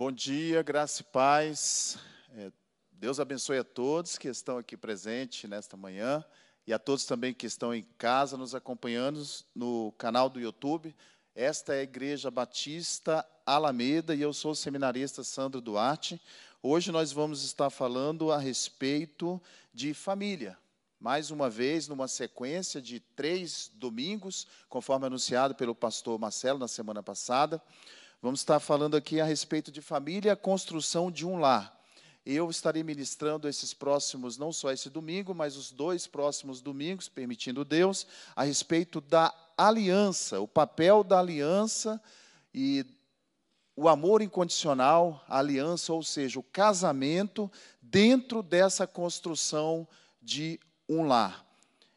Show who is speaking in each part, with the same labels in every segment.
Speaker 1: Bom dia, graça e paz. É, Deus abençoe a todos que estão aqui presentes nesta manhã e a todos também que estão em casa nos acompanhando no canal do YouTube. Esta é a Igreja Batista Alameda e eu sou o seminarista Sandro Duarte. Hoje nós vamos estar falando a respeito de família. Mais uma vez, numa sequência de três domingos, conforme anunciado pelo pastor Marcelo na semana passada. Vamos estar falando aqui a respeito de família construção de um lar. Eu estarei ministrando esses próximos, não só esse domingo, mas os dois próximos domingos, permitindo Deus, a respeito da aliança, o papel da aliança e o amor incondicional, a aliança, ou seja, o casamento dentro dessa construção de um lar.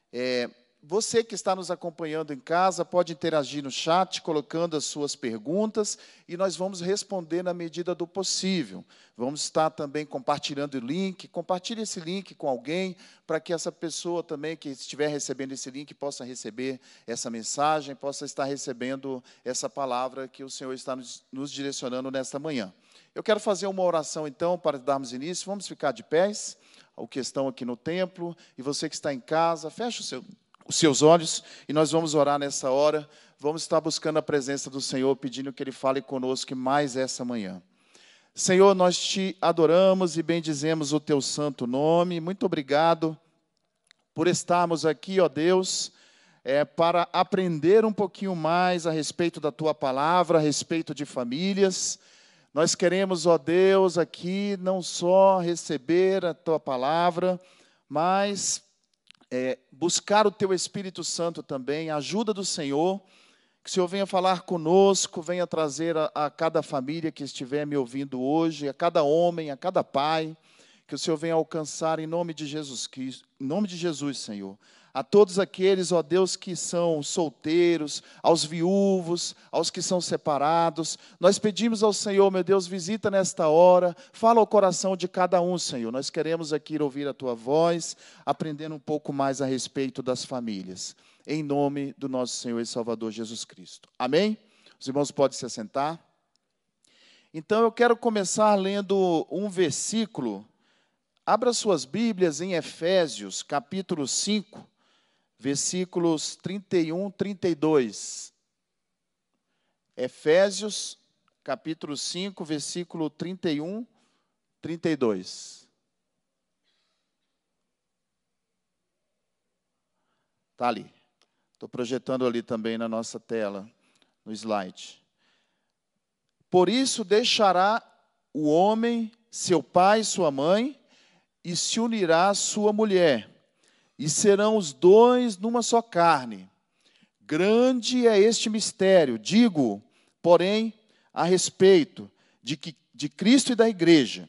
Speaker 1: É, você que está nos acompanhando em casa pode interagir no chat, colocando as suas perguntas, e nós vamos responder na medida do possível. Vamos estar também compartilhando o link. Compartilhe esse link com alguém, para que essa pessoa também que estiver recebendo esse link possa receber essa mensagem, possa estar recebendo essa palavra que o Senhor está nos direcionando nesta manhã. Eu quero fazer uma oração, então, para darmos início. Vamos ficar de pés, o que estão aqui no templo, e você que está em casa, feche o seu os seus olhos e nós vamos orar nessa hora. Vamos estar buscando a presença do Senhor, pedindo que Ele fale conosco mais essa manhã. Senhor, nós te adoramos e bendizemos o teu santo nome. Muito obrigado por estarmos aqui, ó Deus, é, para aprender um pouquinho mais a respeito da tua palavra, a respeito de famílias. Nós queremos, ó Deus, aqui não só receber a tua palavra, mas é, buscar o teu Espírito Santo também, a ajuda do Senhor, que o Senhor venha falar conosco, venha trazer a, a cada família que estiver me ouvindo hoje, a cada homem, a cada pai, que o Senhor venha alcançar em nome de Jesus Cristo, em nome de Jesus, Senhor a todos aqueles, ó Deus, que são solteiros, aos viúvos, aos que são separados. Nós pedimos ao Senhor, meu Deus, visita nesta hora, fala ao coração de cada um, Senhor. Nós queremos aqui ouvir a tua voz, aprendendo um pouco mais a respeito das famílias. Em nome do nosso Senhor e Salvador Jesus Cristo. Amém? Os irmãos podem se assentar. Então eu quero começar lendo um versículo. Abra suas Bíblias em Efésios, capítulo 5 versículos 31, 32. Efésios, capítulo 5, versículo 31, 32. Está ali. Estou projetando ali também na nossa tela, no slide. Por isso deixará o homem seu pai sua mãe, e se unirá à sua mulher e serão os dois numa só carne. Grande é este mistério, digo, porém, a respeito de, que, de Cristo e da igreja.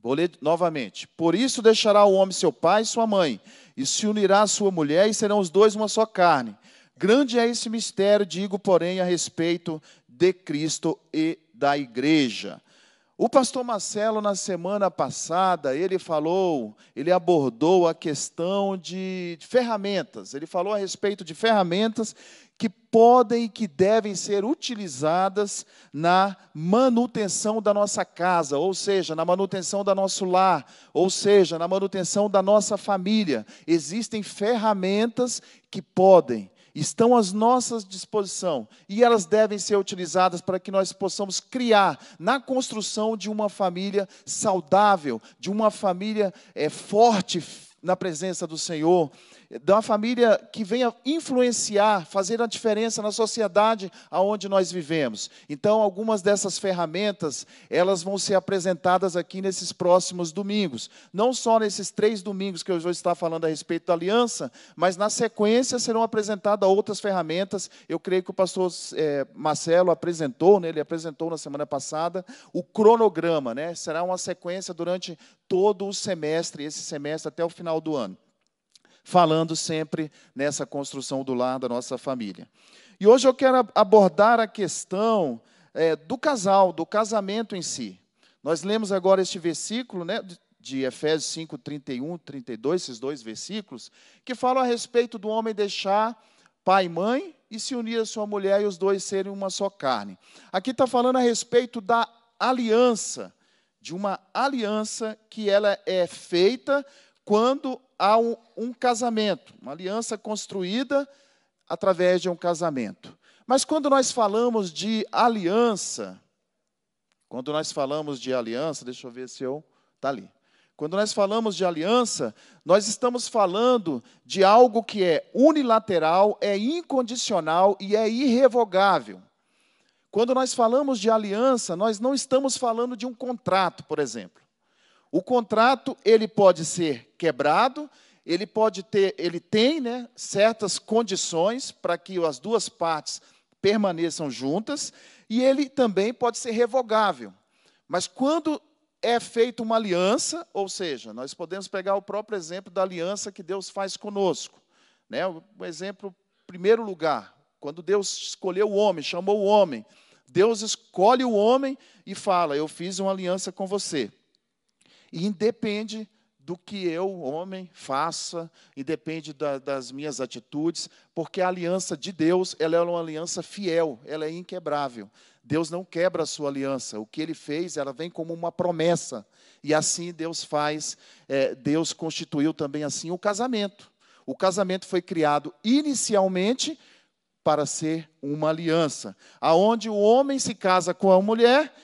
Speaker 1: Vou ler novamente. Por isso deixará o homem seu pai e sua mãe, e se unirá à sua mulher, e serão os dois uma só carne. Grande é esse mistério, digo, porém, a respeito de Cristo e da igreja. O pastor Marcelo, na semana passada, ele falou, ele abordou a questão de ferramentas. Ele falou a respeito de ferramentas que podem e que devem ser utilizadas na manutenção da nossa casa, ou seja, na manutenção do nosso lar, ou seja, na manutenção da nossa família. Existem ferramentas que podem estão à nossa disposição e elas devem ser utilizadas para que nós possamos criar na construção de uma família saudável, de uma família é, forte na presença do Senhor de uma família que venha influenciar, fazer a diferença na sociedade aonde nós vivemos. Então, algumas dessas ferramentas, elas vão ser apresentadas aqui nesses próximos domingos. Não só nesses três domingos que eu vou estar falando a respeito da aliança, mas na sequência serão apresentadas outras ferramentas. Eu creio que o pastor é, Marcelo apresentou, né, ele apresentou na semana passada, o cronograma, né? Será uma sequência durante todo o semestre, esse semestre até o final do ano falando sempre nessa construção do lar da nossa família. E hoje eu quero abordar a questão é, do casal, do casamento em si. Nós lemos agora este versículo, né, de Efésios 5, 31, 32, esses dois versículos, que falam a respeito do homem deixar pai e mãe e se unir à sua mulher e os dois serem uma só carne. Aqui está falando a respeito da aliança, de uma aliança que ela é feita quando há um, um casamento, uma aliança construída através de um casamento. Mas quando nós falamos de aliança, quando nós falamos de aliança, deixa eu ver se eu está ali. Quando nós falamos de aliança, nós estamos falando de algo que é unilateral, é incondicional e é irrevogável. Quando nós falamos de aliança, nós não estamos falando de um contrato, por exemplo. O contrato, ele pode ser quebrado, ele pode ter, ele tem, né, certas condições para que as duas partes permaneçam juntas, e ele também pode ser revogável. Mas quando é feita uma aliança, ou seja, nós podemos pegar o próprio exemplo da aliança que Deus faz conosco. Né? O exemplo, primeiro lugar, quando Deus escolheu o homem, chamou o homem, Deus escolhe o homem e fala: Eu fiz uma aliança com você. E independe do que eu, homem, faça, e depende da, das minhas atitudes, porque a aliança de Deus ela é uma aliança fiel, ela é inquebrável. Deus não quebra a sua aliança. O que ele fez, ela vem como uma promessa. E assim Deus faz, é, Deus constituiu também assim o casamento. O casamento foi criado inicialmente para ser uma aliança, aonde o homem se casa com a mulher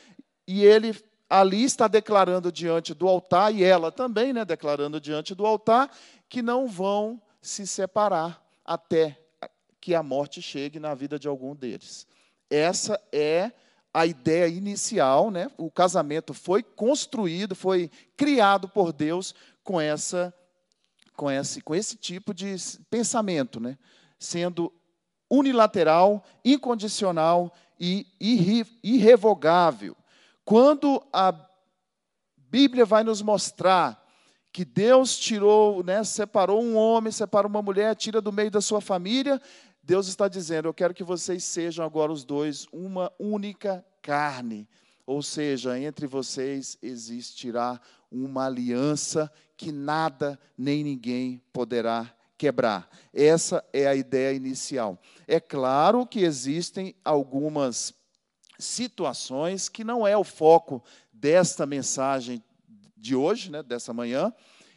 Speaker 1: e ele ali está declarando diante do altar e ela também, né, declarando diante do altar que não vão se separar até que a morte chegue na vida de algum deles. Essa é a ideia inicial, né? O casamento foi construído, foi criado por Deus com essa com esse com esse tipo de pensamento, né? Sendo unilateral, incondicional e irrevogável. Quando a Bíblia vai nos mostrar que Deus tirou, né, separou um homem, separou uma mulher, tira do meio da sua família, Deus está dizendo: Eu quero que vocês sejam agora os dois uma única carne. Ou seja, entre vocês existirá uma aliança que nada nem ninguém poderá quebrar. Essa é a ideia inicial. É claro que existem algumas situações que não é o foco desta mensagem de hoje, né, dessa manhã,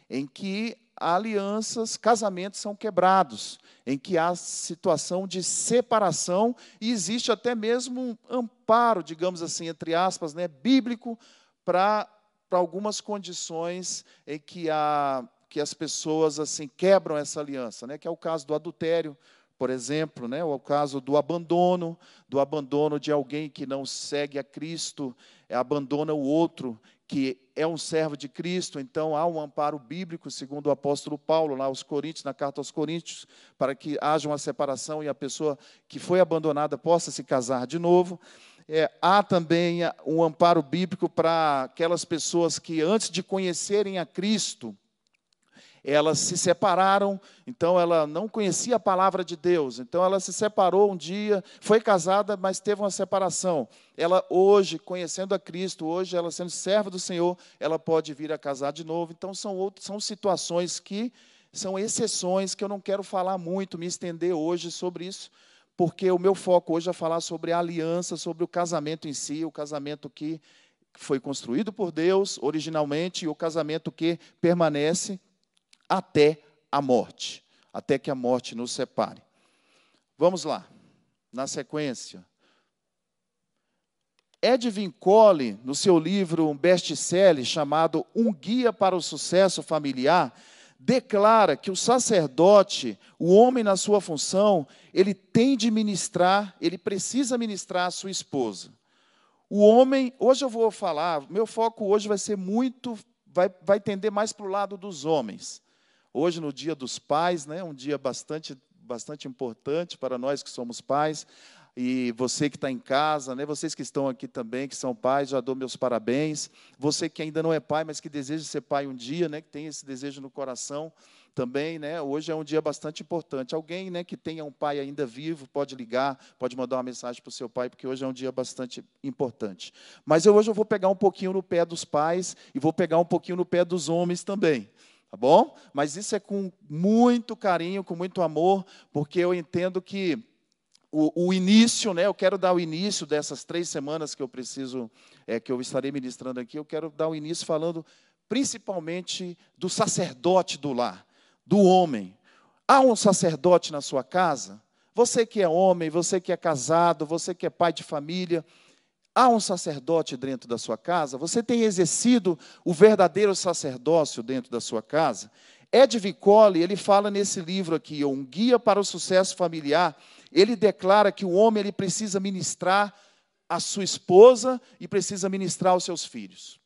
Speaker 1: em que alianças, casamentos são quebrados, em que há situação de separação e existe até mesmo um amparo, digamos assim, entre aspas, né, bíblico para algumas condições em que há que as pessoas assim quebram essa aliança, né? Que é o caso do adultério, por exemplo, né? O caso do abandono, do abandono de alguém que não segue a Cristo, é, abandona o outro que é um servo de Cristo, então há um amparo bíblico, segundo o apóstolo Paulo, lá aos Coríntios, na carta aos Coríntios, para que haja uma separação e a pessoa que foi abandonada possa se casar de novo. É, há também um amparo bíblico para aquelas pessoas que, antes de conhecerem a Cristo, elas se separaram, então ela não conhecia a palavra de Deus, então ela se separou um dia, foi casada, mas teve uma separação. Ela hoje, conhecendo a Cristo, hoje ela sendo serva do Senhor, ela pode vir a casar de novo. Então são outras, são situações que são exceções que eu não quero falar muito, me estender hoje sobre isso, porque o meu foco hoje é falar sobre a aliança, sobre o casamento em si, o casamento que foi construído por Deus originalmente e o casamento que permanece até a morte, até que a morte nos separe. Vamos lá, na sequência. Ed Vincole, no seu livro, um best-seller chamado Um Guia para o Sucesso Familiar, declara que o sacerdote, o homem na sua função, ele tem de ministrar, ele precisa ministrar a sua esposa. O homem, hoje eu vou falar, meu foco hoje vai ser muito, vai, vai tender mais para o lado dos homens. Hoje, no Dia dos Pais, né, um dia bastante, bastante importante para nós que somos pais, e você que está em casa, né, vocês que estão aqui também, que são pais, já dou meus parabéns. Você que ainda não é pai, mas que deseja ser pai um dia, né, que tem esse desejo no coração também, né, hoje é um dia bastante importante. Alguém né, que tenha um pai ainda vivo, pode ligar, pode mandar uma mensagem para o seu pai, porque hoje é um dia bastante importante. Mas eu, hoje eu vou pegar um pouquinho no pé dos pais e vou pegar um pouquinho no pé dos homens também tá bom? Mas isso é com muito carinho, com muito amor, porque eu entendo que o, o, início, né? Eu quero dar o início dessas três semanas que eu preciso, é, que eu estarei ministrando aqui. Eu quero dar o início falando principalmente do sacerdote do lar, do homem. Há um sacerdote na sua casa? Você que é homem, você que é casado, você que é pai de família, há um sacerdote dentro da sua casa? Você tem exercido o verdadeiro sacerdócio dentro da sua casa? Ed Vicoli, ele fala nesse livro aqui, Um Guia para o Sucesso Familiar, ele declara que o homem ele precisa ministrar a sua esposa e precisa ministrar aos seus filhos.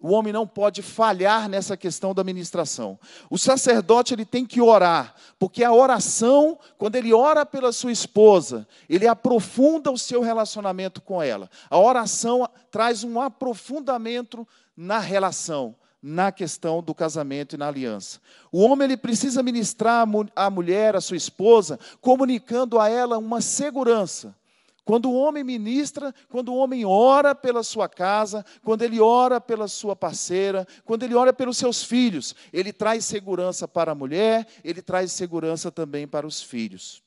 Speaker 1: O homem não pode falhar nessa questão da ministração. O sacerdote ele tem que orar, porque a oração, quando ele ora pela sua esposa, ele aprofunda o seu relacionamento com ela. A oração traz um aprofundamento na relação na questão do casamento e na aliança. O homem ele precisa ministrar à mulher, à sua esposa, comunicando a ela uma segurança. Quando o homem ministra, quando o homem ora pela sua casa, quando ele ora pela sua parceira, quando ele ora pelos seus filhos, ele traz segurança para a mulher, ele traz segurança também para os filhos.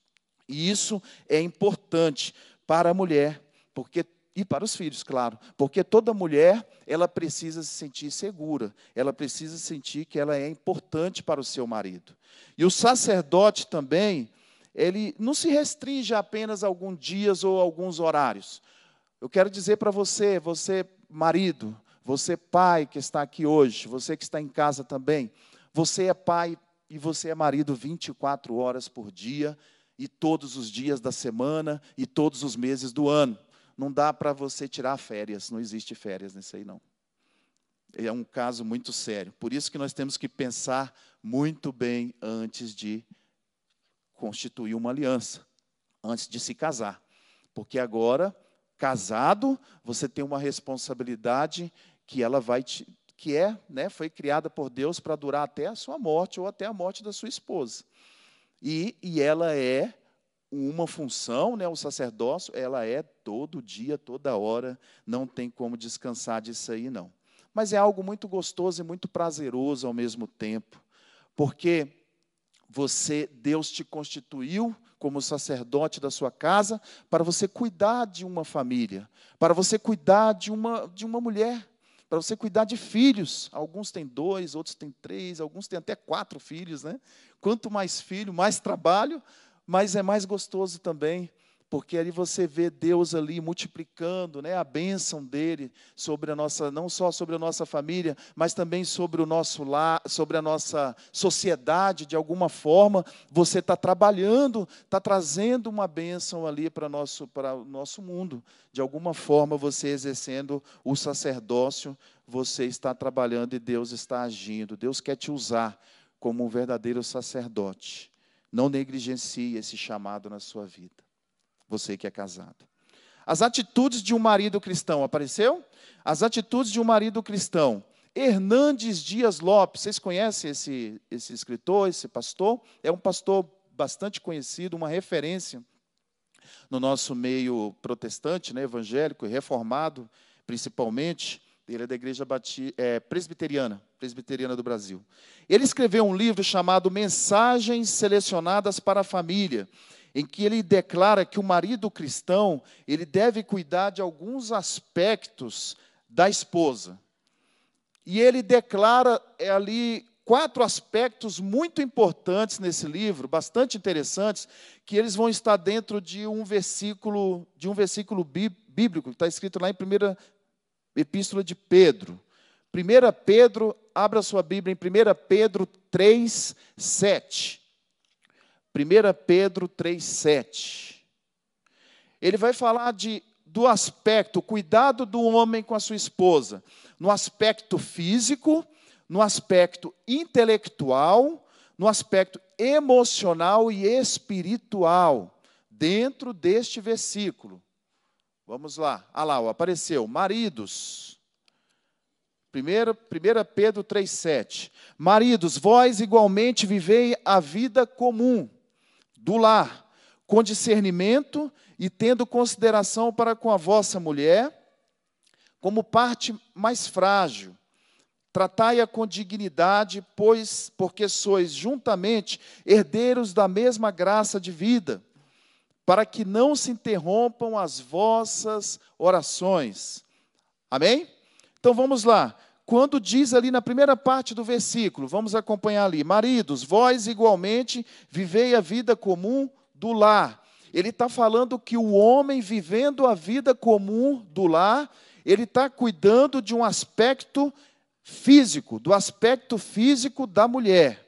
Speaker 1: E isso é importante para a mulher, porque e para os filhos, claro, porque toda mulher, ela precisa se sentir segura, ela precisa sentir que ela é importante para o seu marido. E o sacerdote também, ele não se restringe a apenas alguns dias ou alguns horários. Eu quero dizer para você, você marido, você pai que está aqui hoje, você que está em casa também, você é pai e você é marido 24 horas por dia e todos os dias da semana e todos os meses do ano não dá para você tirar férias, não existe férias nisso aí não. É um caso muito sério. Por isso que nós temos que pensar muito bem antes de constituir uma aliança, antes de se casar. Porque agora, casado, você tem uma responsabilidade que ela vai te, que é, né, foi criada por Deus para durar até a sua morte ou até a morte da sua esposa. E, e ela é uma função, né, o sacerdócio, ela é todo dia, toda hora, não tem como descansar disso aí, não. Mas é algo muito gostoso e muito prazeroso ao mesmo tempo, porque você, Deus te constituiu como sacerdote da sua casa para você cuidar de uma família, para você cuidar de uma, de uma mulher, para você cuidar de filhos. Alguns têm dois, outros têm três, alguns têm até quatro filhos, né? Quanto mais filho, mais trabalho, mas é mais gostoso também, porque ali você vê Deus ali multiplicando, né, a bênção dele sobre a nossa, não só sobre a nossa família, mas também sobre o nosso lar, sobre a nossa sociedade, de alguma forma, você está trabalhando, está trazendo uma bênção ali para nosso para o nosso mundo. De alguma forma, você exercendo o sacerdócio, você está trabalhando e Deus está agindo. Deus quer te usar como um verdadeiro sacerdote. Não negligencie esse chamado na sua vida. Você que é casado. As atitudes de um marido cristão, apareceu? As atitudes de um marido cristão. Hernandes Dias Lopes, vocês conhecem esse, esse escritor, esse pastor? É um pastor bastante conhecido, uma referência no nosso meio protestante, né, evangélico e reformado, principalmente. Ele é da igreja bati, é, presbiteriana, presbiteriana do Brasil. Ele escreveu um livro chamado Mensagens Selecionadas para a Família, em que ele declara que o marido cristão ele deve cuidar de alguns aspectos da esposa. E ele declara é, ali quatro aspectos muito importantes nesse livro, bastante interessantes, que eles vão estar dentro de um versículo, de um versículo bíblico, que está escrito lá em 1 Epístola de Pedro. 1 Pedro, abra sua Bíblia em 1 Pedro 3, 7. 1 Pedro 3, 7. Ele vai falar de, do aspecto, cuidado do homem com a sua esposa, no aspecto físico, no aspecto intelectual, no aspecto emocional e espiritual, dentro deste versículo. Vamos lá. Ah lá, apareceu. Maridos. 1 Pedro 3,7. Maridos, vós igualmente vivei a vida comum do lar, com discernimento e tendo consideração para com a vossa mulher, como parte mais frágil. Tratai-a com dignidade, pois porque sois juntamente herdeiros da mesma graça de vida para que não se interrompam as vossas orações. Amém? Então vamos lá. Quando diz ali na primeira parte do versículo, vamos acompanhar ali: Maridos, vós igualmente vivei a vida comum do lar. Ele está falando que o homem vivendo a vida comum do lar, ele está cuidando de um aspecto físico, do aspecto físico da mulher.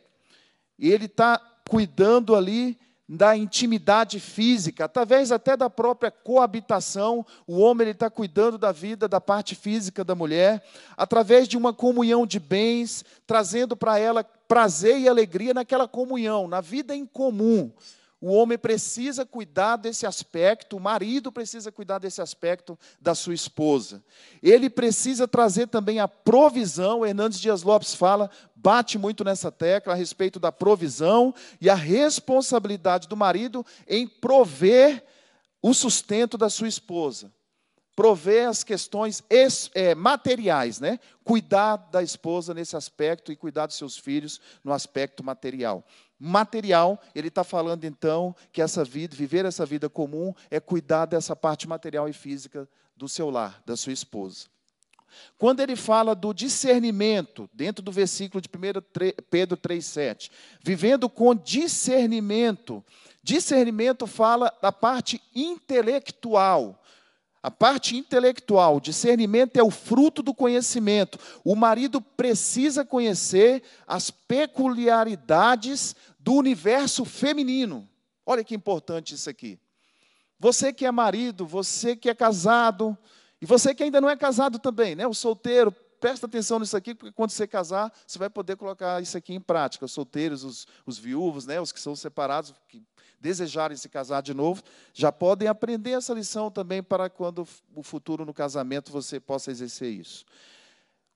Speaker 1: Ele está cuidando ali da intimidade física, através até da própria coabitação, o homem está cuidando da vida, da parte física da mulher, através de uma comunhão de bens, trazendo para ela prazer e alegria naquela comunhão, na vida em comum. O homem precisa cuidar desse aspecto, o marido precisa cuidar desse aspecto da sua esposa. Ele precisa trazer também a provisão, Hernandes Dias Lopes fala, bate muito nessa tecla a respeito da provisão e a responsabilidade do marido em prover o sustento da sua esposa. Prover as questões é, materiais, né? Cuidar da esposa nesse aspecto e cuidar dos seus filhos no aspecto material material, ele está falando então que essa vida, viver essa vida comum, é cuidar dessa parte material e física do seu lar, da sua esposa. Quando ele fala do discernimento, dentro do versículo de 1 Pedro 3,7, vivendo com discernimento, discernimento fala da parte intelectual, a parte intelectual, discernimento é o fruto do conhecimento. O marido precisa conhecer as peculiaridades do universo feminino. Olha que importante isso aqui. Você que é marido, você que é casado, e você que ainda não é casado também, né? O solteiro, presta atenção nisso aqui, porque quando você casar, você vai poder colocar isso aqui em prática. Os solteiros, os, os viúvos, né? os que são separados, que desejarem se casar de novo, já podem aprender essa lição também para quando o futuro no casamento você possa exercer isso.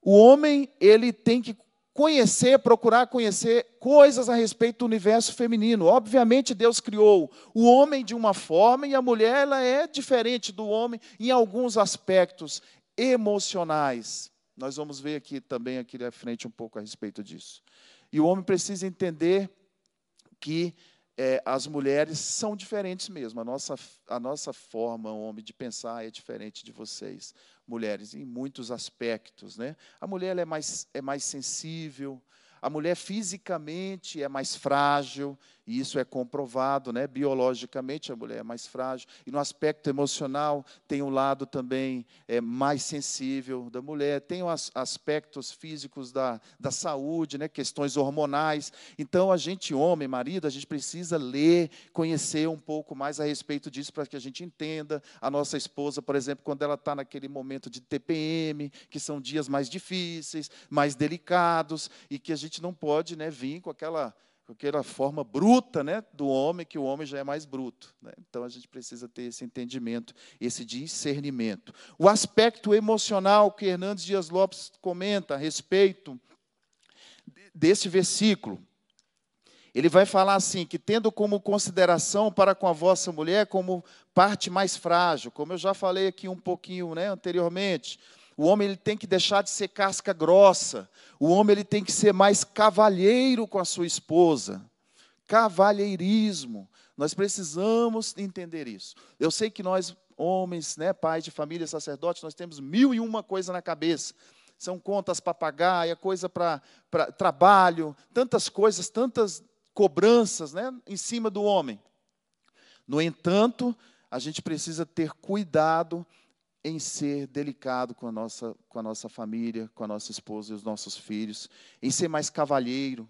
Speaker 1: O homem, ele tem que conhecer, procurar conhecer coisas a respeito do universo feminino. Obviamente, Deus criou o homem de uma forma e a mulher ela é diferente do homem em alguns aspectos emocionais. Nós vamos ver aqui também aqui à frente um pouco a respeito disso. E o homem precisa entender que é, as mulheres são diferentes mesmo. A nossa, a nossa forma, homem, de pensar é diferente de vocês, mulheres, em muitos aspectos. Né? A mulher é, mais, é mais sensível, a mulher fisicamente é mais frágil, e isso é comprovado, né? biologicamente a mulher é mais frágil. E no aspecto emocional, tem um lado também é, mais sensível da mulher, tem os aspectos físicos da, da saúde, né? questões hormonais. Então, a gente, homem, marido, a gente precisa ler, conhecer um pouco mais a respeito disso para que a gente entenda. A nossa esposa, por exemplo, quando ela está naquele momento de TPM, que são dias mais difíceis, mais delicados, e que a gente não pode né, vir com aquela aquela forma bruta né, do homem, que o homem já é mais bruto. Né? Então a gente precisa ter esse entendimento, esse discernimento. O aspecto emocional que Hernandes Dias Lopes comenta a respeito desse versículo. Ele vai falar assim: que tendo como consideração para com a vossa mulher como parte mais frágil, como eu já falei aqui um pouquinho né, anteriormente, o homem ele tem que deixar de ser casca grossa. O homem ele tem que ser mais cavalheiro com a sua esposa. Cavalheirismo. Nós precisamos entender isso. Eu sei que nós, homens, né, pais de família, sacerdotes, nós temos mil e uma coisa na cabeça. São contas para pagar, é coisa para trabalho, tantas coisas, tantas cobranças né, em cima do homem. No entanto, a gente precisa ter cuidado em ser delicado com a, nossa, com a nossa família, com a nossa esposa e os nossos filhos, em ser mais cavalheiro.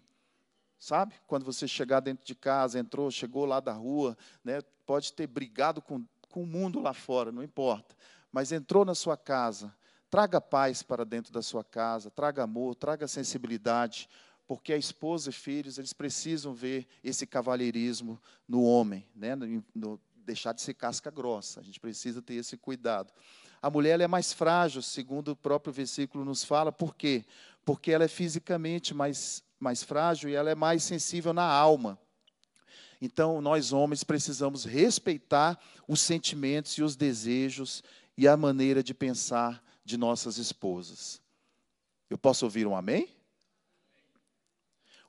Speaker 1: Sabe? Quando você chegar dentro de casa, entrou, chegou lá da rua, né, pode ter brigado com, com o mundo lá fora, não importa. Mas entrou na sua casa, traga paz para dentro da sua casa, traga amor, traga sensibilidade, porque a esposa e filhos, eles precisam ver esse cavalheirismo no homem, né? no, no, deixar de ser casca grossa. A gente precisa ter esse cuidado. A mulher é mais frágil, segundo o próprio versículo nos fala. Por quê? Porque ela é fisicamente mais, mais frágil e ela é mais sensível na alma. Então, nós homens precisamos respeitar os sentimentos e os desejos e a maneira de pensar de nossas esposas. Eu posso ouvir um amém?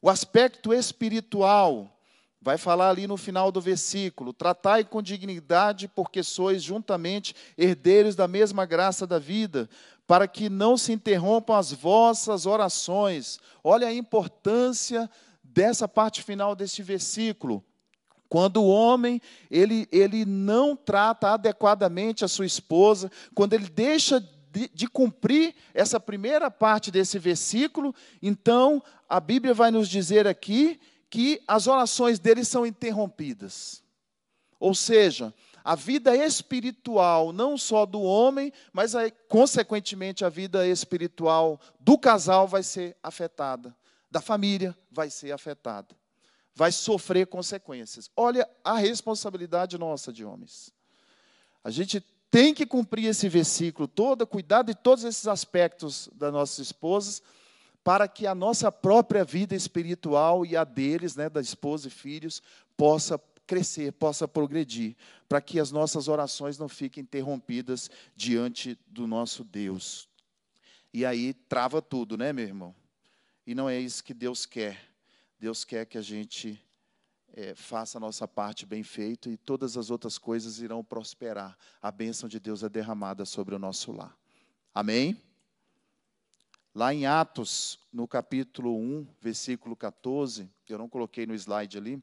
Speaker 1: O aspecto espiritual vai falar ali no final do versículo: Tratai com dignidade, porque sois juntamente herdeiros da mesma graça da vida, para que não se interrompam as vossas orações. Olha a importância dessa parte final deste versículo. Quando o homem ele, ele não trata adequadamente a sua esposa, quando ele deixa de, de, cumprir essa primeira parte desse versículo, então a Bíblia vai nos dizer aqui que as orações dele são interrompidas. Ou seja, a vida espiritual, não só do homem, mas consequentemente a vida espiritual do casal vai ser afetada, da família vai ser afetada, vai sofrer consequências. Olha a responsabilidade nossa de homens. A gente tem que cumprir esse versículo todo, cuidar de todos esses aspectos das nossas esposas para que a nossa própria vida espiritual e a deles, né, da esposa e filhos, possa crescer, possa progredir, para que as nossas orações não fiquem interrompidas diante do nosso Deus. E aí trava tudo, né, meu irmão? E não é isso que Deus quer. Deus quer que a gente é, faça a nossa parte bem feita e todas as outras coisas irão prosperar. A bênção de Deus é derramada sobre o nosso lar. Amém? Lá em Atos, no capítulo 1, versículo 14, eu não coloquei no slide ali,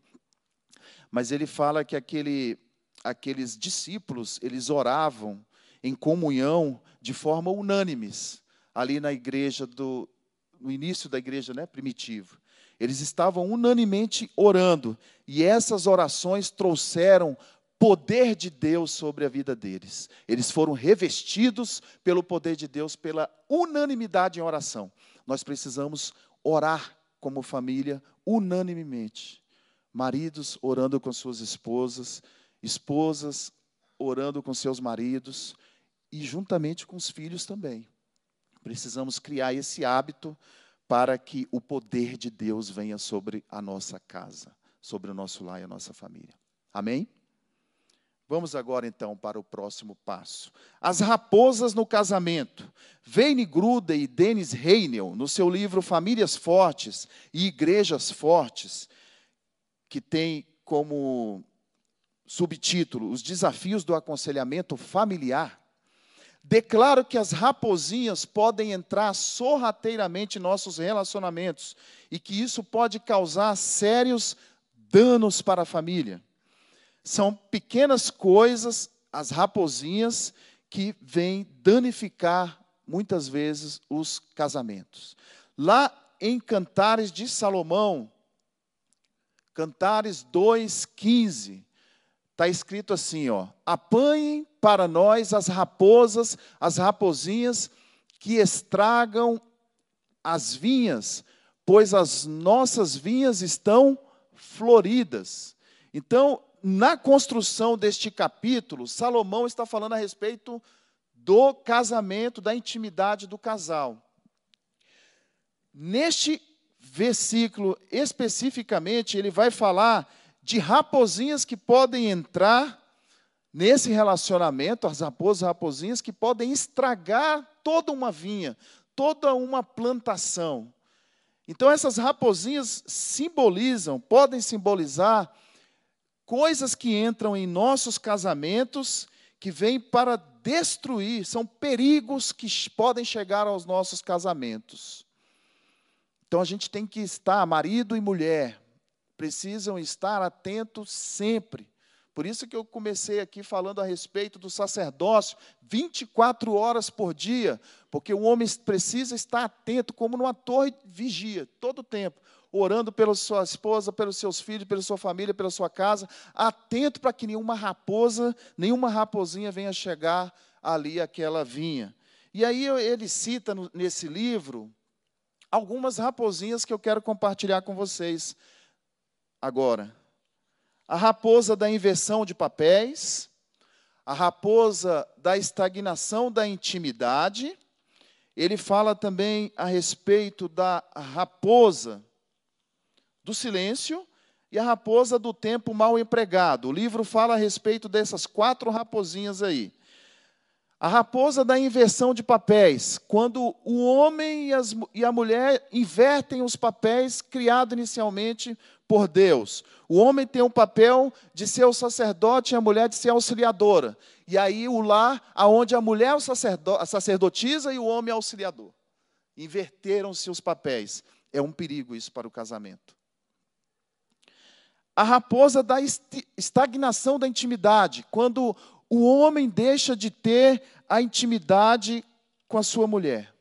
Speaker 1: mas ele fala que aquele, aqueles discípulos, eles oravam em comunhão de forma unânimes, ali na igreja do no início da igreja, né, primitiva. Eles estavam unanimemente orando, e essas orações trouxeram poder de Deus sobre a vida deles. Eles foram revestidos pelo poder de Deus, pela unanimidade em oração. Nós precisamos orar como família unanimemente. Maridos orando com suas esposas, esposas orando com seus maridos e juntamente com os filhos também. Precisamos criar esse hábito para que o poder de Deus venha sobre a nossa casa, sobre o nosso lar e a nossa família. Amém? Vamos agora então para o próximo passo. As raposas no casamento. Wayne Gruda e Dennis Heinel, no seu livro Famílias Fortes e Igrejas Fortes, que tem como subtítulo Os Desafios do Aconselhamento Familiar, declaro que as raposinhas podem entrar sorrateiramente em nossos relacionamentos e que isso pode causar sérios danos para a família. São pequenas coisas, as raposinhas, que vêm danificar muitas vezes os casamentos. Lá em Cantares de Salomão, Cantares 2,15, está escrito assim: ó, apanhem para nós as raposas, as raposinhas que estragam as vinhas, pois as nossas vinhas estão floridas. Então, na construção deste capítulo, Salomão está falando a respeito do casamento, da intimidade do casal. Neste versículo, especificamente, ele vai falar de raposinhas que podem entrar nesse relacionamento, as raposas raposinhas que podem estragar toda uma vinha, toda uma plantação. Então, essas raposinhas simbolizam, podem simbolizar coisas que entram em nossos casamentos que vêm para destruir, são perigos que podem chegar aos nossos casamentos. Então a gente tem que estar, marido e mulher, precisam estar atentos sempre. Por isso que eu comecei aqui falando a respeito do sacerdócio, 24 horas por dia, porque o homem precisa estar atento, como numa torre vigia, todo o tempo orando pela sua esposa, pelos seus filhos, pela sua família, pela sua casa, atento para que nenhuma raposa, nenhuma raposinha venha chegar ali àquela vinha. E aí ele cita nesse livro algumas raposinhas que eu quero compartilhar com vocês agora. A raposa da inversão de papéis, a raposa da estagnação da intimidade. Ele fala também a respeito da raposa do silêncio e a raposa do tempo mal empregado. O livro fala a respeito dessas quatro raposinhas aí. A raposa da inversão de papéis, quando o homem e, as, e a mulher invertem os papéis criados inicialmente por Deus. O homem tem o papel de ser o sacerdote e a mulher de ser auxiliadora. E aí o lar, aonde a mulher é a sacerdotisa e o homem é auxiliador. Inverteram-se os papéis. É um perigo isso para o casamento. A raposa da estagnação da intimidade, quando o homem deixa de ter a intimidade com a sua mulher.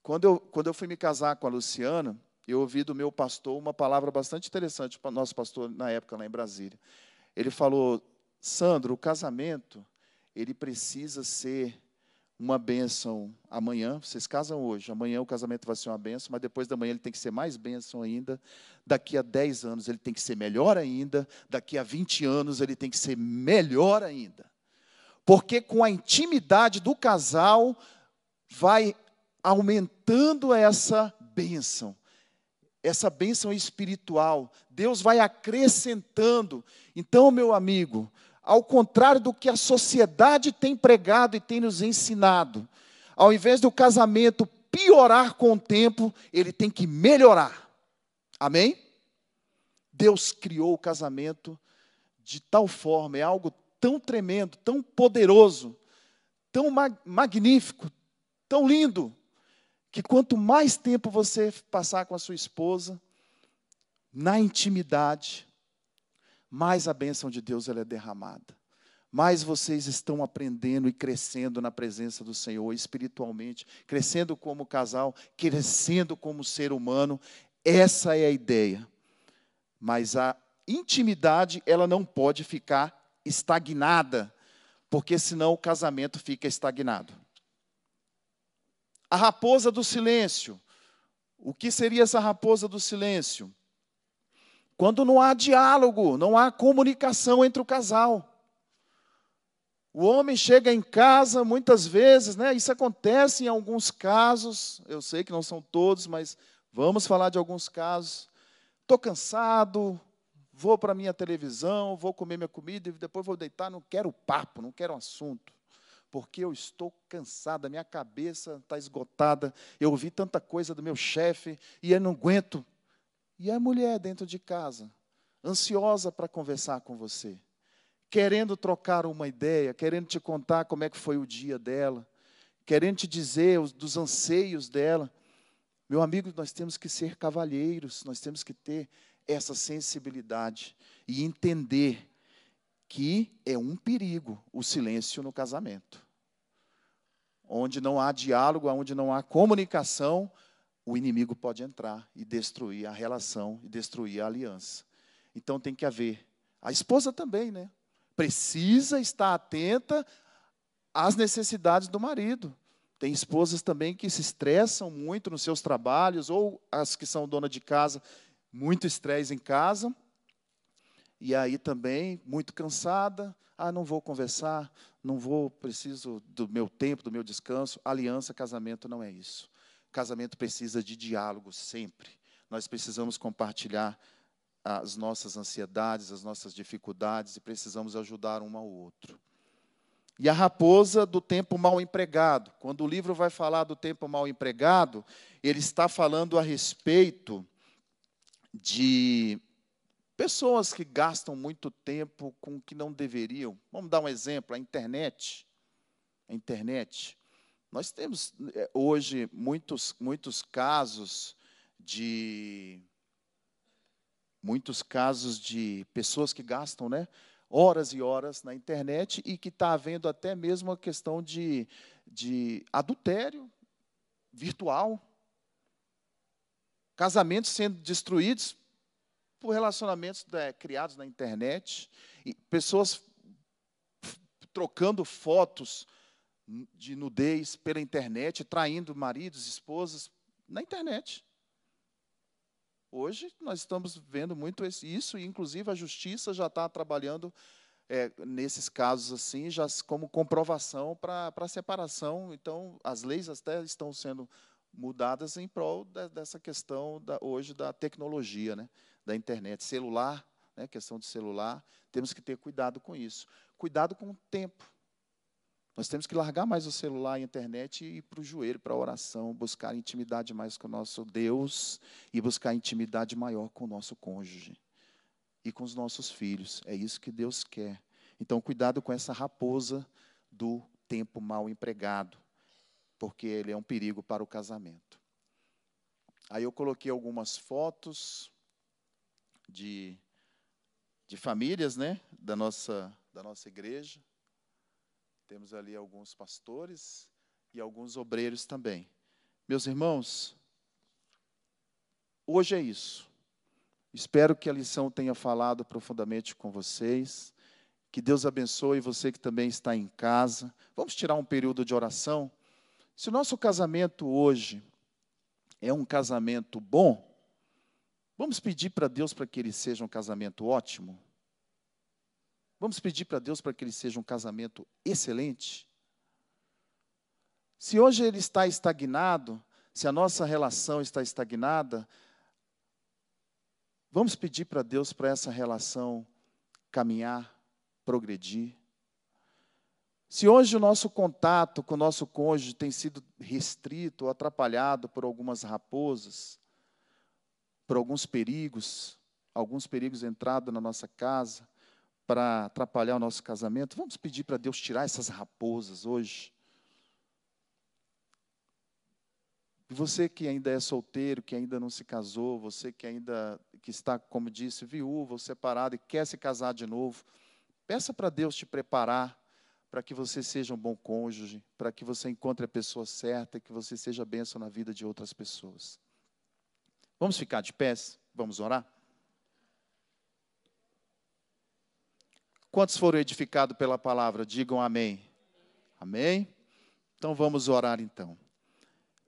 Speaker 1: Quando eu, quando eu fui me casar com a Luciana, eu ouvi do meu pastor uma palavra bastante interessante nosso pastor na época lá em Brasília. Ele falou: Sandro, o casamento ele precisa ser uma bênção amanhã. Vocês casam hoje, amanhã o casamento vai ser uma bênção, mas depois da manhã ele tem que ser mais bênção ainda. Daqui a 10 anos ele tem que ser melhor ainda. Daqui a 20 anos ele tem que ser melhor ainda. Porque com a intimidade do casal vai aumentando essa bênção essa bênção espiritual. Deus vai acrescentando. Então, meu amigo, ao contrário do que a sociedade tem pregado e tem nos ensinado, ao invés do casamento piorar com o tempo, ele tem que melhorar. Amém? Deus criou o casamento de tal forma, é algo tão tremendo, tão poderoso, tão mag magnífico, tão lindo, que quanto mais tempo você passar com a sua esposa, na intimidade, mais a bênção de Deus ela é derramada. Mais vocês estão aprendendo e crescendo na presença do Senhor espiritualmente, crescendo como casal, crescendo como ser humano. Essa é a ideia. Mas a intimidade, ela não pode ficar estagnada, porque senão o casamento fica estagnado. A raposa do silêncio. O que seria essa raposa do silêncio? Quando não há diálogo, não há comunicação entre o casal. O homem chega em casa, muitas vezes, né? Isso acontece em alguns casos, eu sei que não são todos, mas vamos falar de alguns casos. Estou cansado, vou para a minha televisão, vou comer minha comida e depois vou deitar, não quero papo, não quero assunto porque eu estou cansada, minha cabeça está esgotada, eu ouvi tanta coisa do meu chefe e eu não aguento. E a mulher dentro de casa, ansiosa para conversar com você, querendo trocar uma ideia, querendo te contar como é que foi o dia dela, querendo te dizer os, dos anseios dela. Meu amigo, nós temos que ser cavalheiros, nós temos que ter essa sensibilidade e entender que é um perigo o silêncio no casamento onde não há diálogo, onde não há comunicação, o inimigo pode entrar e destruir a relação e destruir a aliança. Então tem que haver. A esposa também, né? Precisa estar atenta às necessidades do marido. Tem esposas também que se estressam muito nos seus trabalhos, ou as que são dona de casa, muito estresse em casa. E aí também, muito cansada, ah, não vou conversar, não vou, preciso do meu tempo, do meu descanso. Aliança, casamento não é isso. Casamento precisa de diálogo sempre. Nós precisamos compartilhar as nossas ansiedades, as nossas dificuldades e precisamos ajudar um ao outro. E a raposa do tempo mal empregado. Quando o livro vai falar do tempo mal empregado, ele está falando a respeito de Pessoas que gastam muito tempo com o que não deveriam. Vamos dar um exemplo: a internet. A internet. Nós temos é, hoje muitos, muitos casos de muitos casos de pessoas que gastam, né, horas e horas na internet e que está havendo até mesmo a questão de, de adultério virtual, casamentos sendo destruídos por relacionamentos é, criados na internet, pessoas trocando fotos de nudez pela internet, traindo maridos, esposas, na internet. Hoje nós estamos vendo muito isso, e inclusive a justiça já está trabalhando é, nesses casos assim, já como comprovação para a separação. Então, as leis até estão sendo mudadas em prol de, dessa questão da, hoje da tecnologia, né? da internet, celular, né, questão de celular, temos que ter cuidado com isso. Cuidado com o tempo. Nós temos que largar mais o celular e a internet e ir para o joelho, para a oração, buscar intimidade mais com o nosso Deus e buscar intimidade maior com o nosso cônjuge e com os nossos filhos. É isso que Deus quer. Então, cuidado com essa raposa do tempo mal empregado, porque ele é um perigo para o casamento. Aí eu coloquei algumas fotos de, de famílias, né, da nossa, da nossa igreja. Temos ali alguns pastores e alguns obreiros também. Meus irmãos, hoje é isso. Espero que a lição tenha falado profundamente com vocês. Que Deus abençoe você que também está em casa. Vamos tirar um período de oração. Se o nosso casamento hoje é um casamento bom, vamos pedir para Deus para que ele seja um casamento ótimo? Vamos pedir para Deus para que ele seja um casamento excelente? Se hoje ele está estagnado, se a nossa relação está estagnada, vamos pedir para Deus para essa relação caminhar, progredir. Se hoje o nosso contato com o nosso cônjuge tem sido restrito ou atrapalhado por algumas raposas, por alguns perigos, alguns perigos entrado na nossa casa, para atrapalhar o nosso casamento, vamos pedir para Deus tirar essas raposas hoje. E você que ainda é solteiro, que ainda não se casou, você que ainda que está, como disse, viúvo, separado e quer se casar de novo, peça para Deus te preparar para que você seja um bom cônjuge, para que você encontre a pessoa certa, que você seja bênção na vida de outras pessoas. Vamos ficar de pés? Vamos orar? Quantos foram edificados pela palavra? Digam amém. Amém? Então vamos orar então.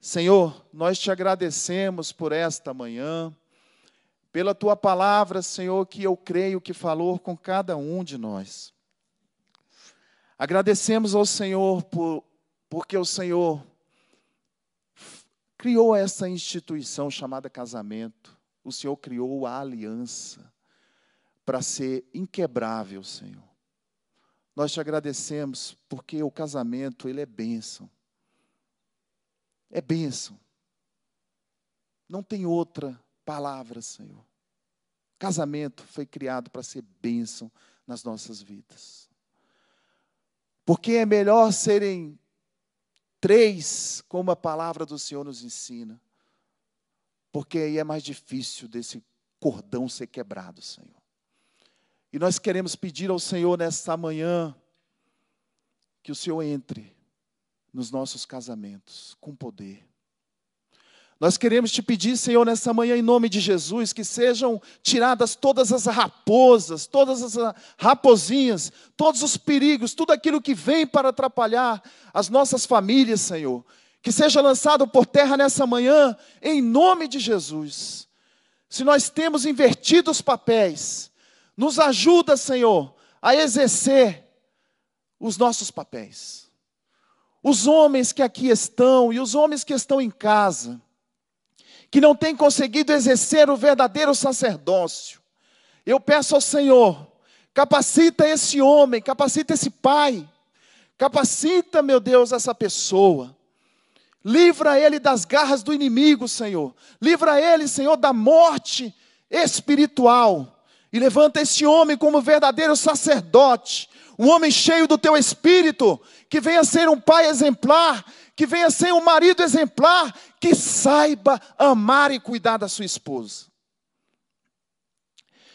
Speaker 1: Senhor, nós te agradecemos por esta manhã, pela tua palavra, Senhor, que eu creio que falou com cada um de nós. Agradecemos ao Senhor por, porque o Senhor criou essa instituição chamada casamento. O Senhor criou a aliança para ser inquebrável, Senhor. Nós te agradecemos porque o casamento, ele é bênção. É bênção. Não tem outra palavra, Senhor. Casamento foi criado para ser bênção nas nossas vidas. Porque é melhor serem três, como a palavra do Senhor nos ensina. Porque aí é mais difícil desse cordão ser quebrado, Senhor. E nós queremos pedir ao Senhor nesta manhã que o Senhor entre nos nossos casamentos com poder. Nós queremos te pedir, Senhor, nessa manhã, em nome de Jesus, que sejam tiradas todas as raposas, todas as raposinhas, todos os perigos, tudo aquilo que vem para atrapalhar as nossas famílias, Senhor. Que seja lançado por terra nessa manhã, em nome de Jesus. Se nós temos invertido os papéis, nos ajuda, Senhor, a exercer os nossos papéis. Os homens que aqui estão e os homens que estão em casa, que não têm conseguido exercer o verdadeiro sacerdócio, eu peço ao Senhor, capacita esse homem, capacita esse pai, capacita, meu Deus, essa pessoa. Livra ele das garras do inimigo, Senhor. Livra ele, Senhor, da morte espiritual e levanta esse homem como verdadeiro sacerdote, um homem cheio do teu espírito, que venha ser um pai exemplar, que venha ser um marido exemplar, que saiba amar e cuidar da sua esposa.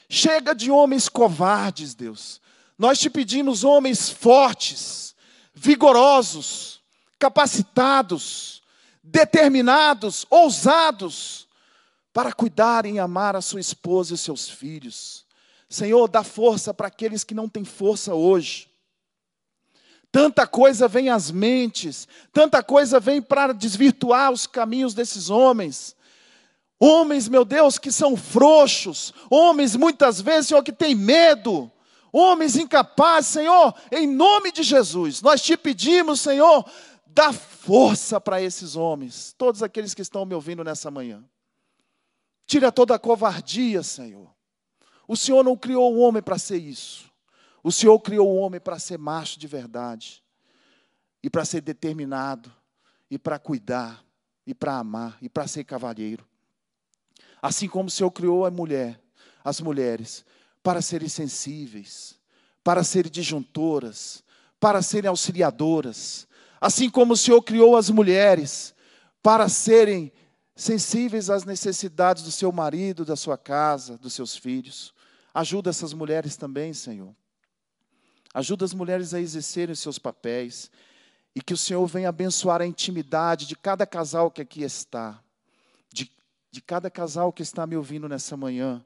Speaker 1: Chega de homens covardes, Deus. Nós te pedimos homens fortes, vigorosos, capacitados, determinados, ousados, para cuidar e amar a sua esposa e os seus filhos. Senhor, dá força para aqueles que não têm força hoje. Tanta coisa vem às mentes, tanta coisa vem para desvirtuar os caminhos desses homens. Homens, meu Deus, que são frouxos, homens muitas vezes, Senhor, que têm medo, homens incapazes, Senhor, em nome de Jesus, nós te pedimos, Senhor, dá força para esses homens, todos aqueles que estão me ouvindo nessa manhã. Tira toda a covardia, Senhor. O Senhor não criou o homem para ser isso. O Senhor criou o homem para ser macho de verdade. e para ser determinado, e para cuidar, e para amar, e para ser cavalheiro. Assim como o Senhor criou a mulher, as mulheres, para serem sensíveis, para serem disjuntoras, para serem auxiliadoras. Assim como o Senhor criou as mulheres para serem sensíveis às necessidades do seu marido, da sua casa, dos seus filhos. Ajuda essas mulheres também, Senhor. Ajuda as mulheres a exercerem os seus papéis. E que o Senhor venha abençoar a intimidade de cada casal que aqui está, de, de cada casal que está me ouvindo nessa manhã.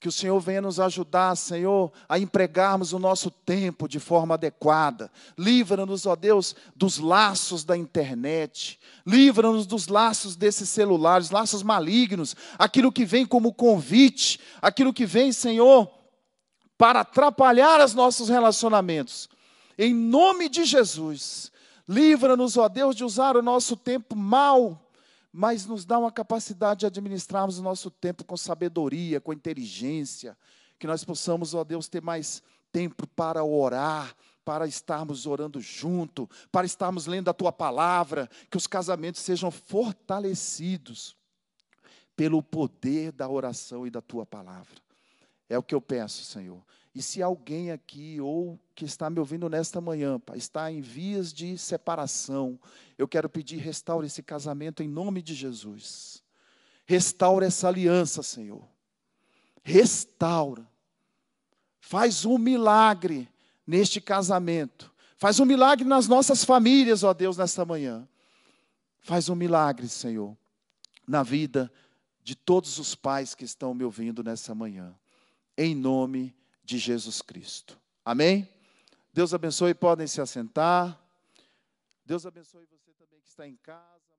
Speaker 1: Que o Senhor venha nos ajudar, Senhor, a empregarmos o nosso tempo de forma adequada. Livra-nos, ó Deus, dos laços da internet. Livra-nos dos laços desses celulares, laços malignos. Aquilo que vem como convite, aquilo que vem, Senhor, para atrapalhar os nossos relacionamentos. Em nome de Jesus, livra-nos, ó Deus, de usar o nosso tempo mal, mas nos dá uma capacidade de administrarmos o nosso tempo com sabedoria, com inteligência, que nós possamos, ó Deus, ter mais tempo para orar, para estarmos orando junto, para estarmos lendo a tua palavra, que os casamentos sejam fortalecidos pelo poder da oração e da tua palavra. É o que eu peço, Senhor. E se alguém aqui ou que está me ouvindo nesta manhã, Pai, está em vias de separação, eu quero pedir restaure esse casamento em nome de Jesus. Restaura essa aliança, Senhor. Restaura. Faz um milagre neste casamento. Faz um milagre nas nossas famílias, ó Deus, nesta manhã. Faz um milagre, Senhor, na vida de todos os pais que estão me ouvindo nessa manhã. Em nome de Jesus Cristo. Amém? Deus abençoe, podem se assentar. Deus abençoe você também que está em casa.